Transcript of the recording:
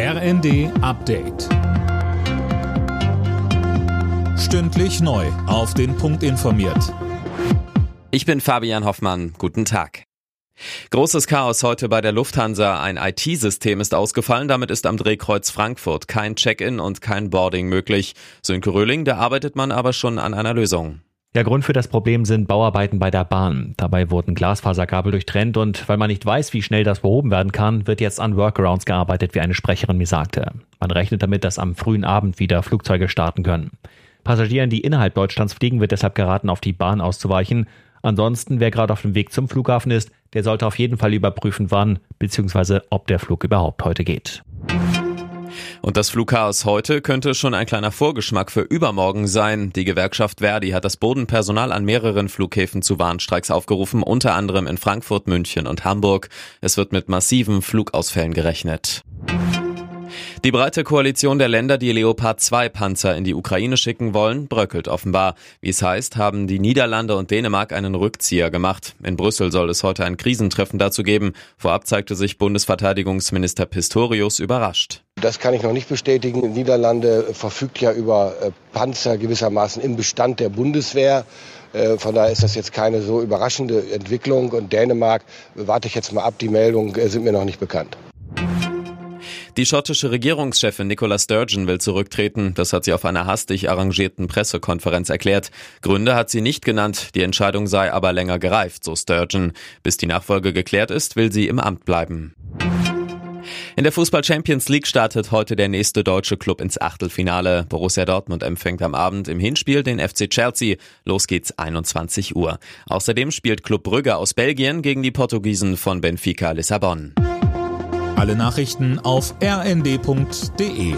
RND Update. Stündlich neu. Auf den Punkt informiert. Ich bin Fabian Hoffmann. Guten Tag. Großes Chaos heute bei der Lufthansa. Ein IT-System ist ausgefallen. Damit ist am Drehkreuz Frankfurt kein Check-in und kein Boarding möglich. Sönke Röhling, da arbeitet man aber schon an einer Lösung. Der Grund für das Problem sind Bauarbeiten bei der Bahn. Dabei wurden Glasfaserkabel durchtrennt und weil man nicht weiß, wie schnell das behoben werden kann, wird jetzt an Workarounds gearbeitet, wie eine Sprecherin mir sagte. Man rechnet damit, dass am frühen Abend wieder Flugzeuge starten können. Passagieren, die innerhalb Deutschlands fliegen, wird deshalb geraten, auf die Bahn auszuweichen. Ansonsten, wer gerade auf dem Weg zum Flughafen ist, der sollte auf jeden Fall überprüfen, wann bzw. ob der Flug überhaupt heute geht. Und das Flugchaos heute könnte schon ein kleiner Vorgeschmack für übermorgen sein. Die Gewerkschaft Verdi hat das Bodenpersonal an mehreren Flughäfen zu Warnstreiks aufgerufen, unter anderem in Frankfurt, München und Hamburg. Es wird mit massiven Flugausfällen gerechnet. Die breite Koalition der Länder, die Leopard 2 Panzer in die Ukraine schicken wollen, bröckelt offenbar. Wie es heißt, haben die Niederlande und Dänemark einen Rückzieher gemacht. In Brüssel soll es heute ein Krisentreffen dazu geben. Vorab zeigte sich Bundesverteidigungsminister Pistorius überrascht. Das kann ich noch nicht bestätigen. Die Niederlande verfügt ja über äh, Panzer gewissermaßen im Bestand der Bundeswehr. Äh, von daher ist das jetzt keine so überraschende Entwicklung. Und Dänemark, warte ich jetzt mal ab, die Meldungen äh, sind mir noch nicht bekannt. Die schottische Regierungschefin Nicola Sturgeon will zurücktreten. Das hat sie auf einer hastig arrangierten Pressekonferenz erklärt. Gründe hat sie nicht genannt. Die Entscheidung sei aber länger gereift, so Sturgeon. Bis die Nachfolge geklärt ist, will sie im Amt bleiben. In der Fußball Champions League startet heute der nächste deutsche Club ins Achtelfinale. Borussia Dortmund empfängt am Abend im Hinspiel den FC Chelsea. Los geht's 21 Uhr. Außerdem spielt Club Brügge aus Belgien gegen die Portugiesen von Benfica Lissabon. Alle Nachrichten auf rnd.de